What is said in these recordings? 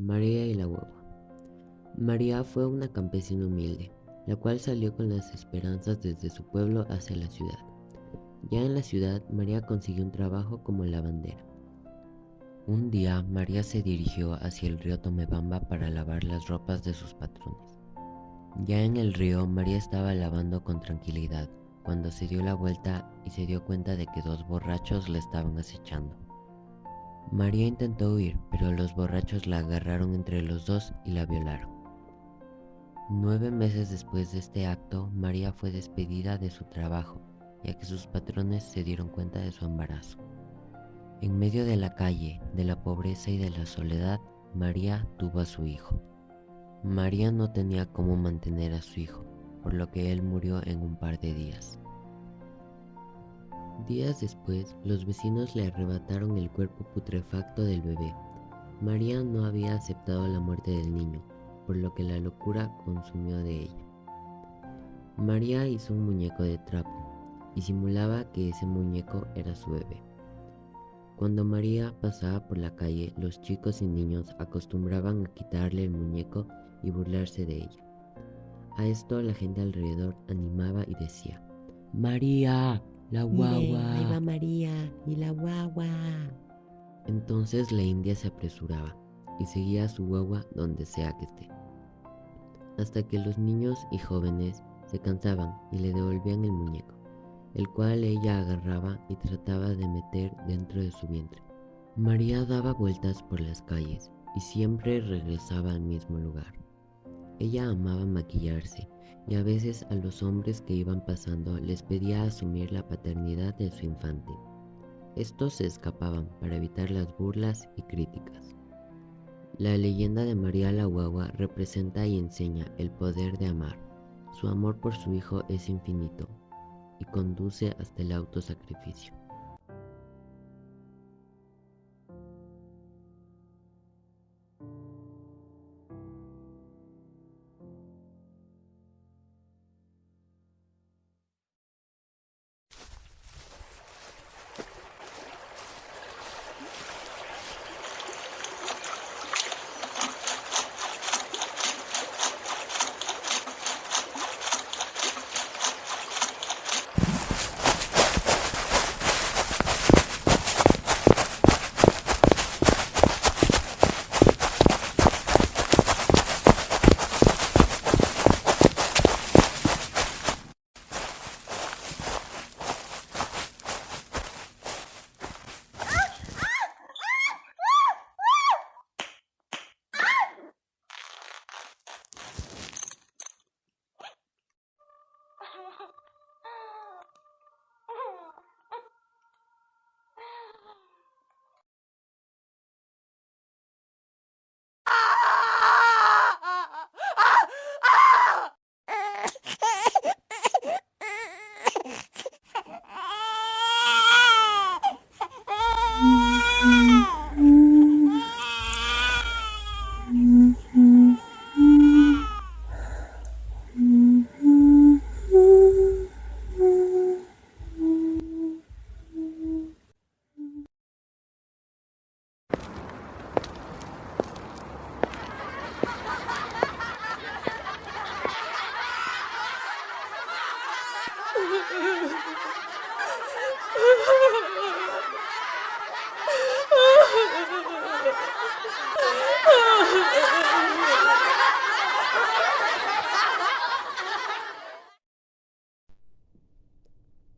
María y la hueva. María fue una campesina humilde, la cual salió con las esperanzas desde su pueblo hacia la ciudad. Ya en la ciudad, María consiguió un trabajo como lavandera. Un día, María se dirigió hacia el río Tomebamba para lavar las ropas de sus patrones. Ya en el río, María estaba lavando con tranquilidad, cuando se dio la vuelta y se dio cuenta de que dos borrachos la estaban acechando. María intentó huir, pero los borrachos la agarraron entre los dos y la violaron. Nueve meses después de este acto, María fue despedida de su trabajo, ya que sus patrones se dieron cuenta de su embarazo. En medio de la calle, de la pobreza y de la soledad, María tuvo a su hijo. María no tenía cómo mantener a su hijo, por lo que él murió en un par de días. Días después, los vecinos le arrebataron el cuerpo putrefacto del bebé. María no había aceptado la muerte del niño, por lo que la locura consumió de ella. María hizo un muñeco de trapo y simulaba que ese muñeco era su bebé. Cuando María pasaba por la calle, los chicos y niños acostumbraban a quitarle el muñeco y burlarse de ella. A esto la gente alrededor animaba y decía, María, la guagua. ahí va María y la guagua. Entonces la india se apresuraba y seguía a su guagua donde sea que esté. Hasta que los niños y jóvenes se cansaban y le devolvían el muñeco, el cual ella agarraba y trataba de meter dentro de su vientre. María daba vueltas por las calles y siempre regresaba al mismo lugar. Ella amaba maquillarse y a veces a los hombres que iban pasando les pedía asumir la paternidad de su infante. Estos se escapaban para evitar las burlas y críticas. La leyenda de María la Guagua representa y enseña el poder de amar. Su amor por su hijo es infinito y conduce hasta el autosacrificio.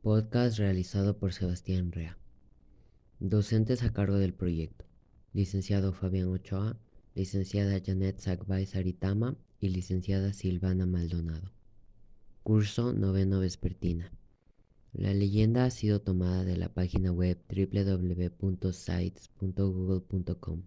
Podcast realizado por Sebastián Rea. Docentes a cargo del proyecto. Licenciado Fabián Ochoa, licenciada Janet Sagbay Saritama y licenciada Silvana Maldonado. Curso Noveno Vespertina. La leyenda ha sido tomada de la página web www.sites.google.com.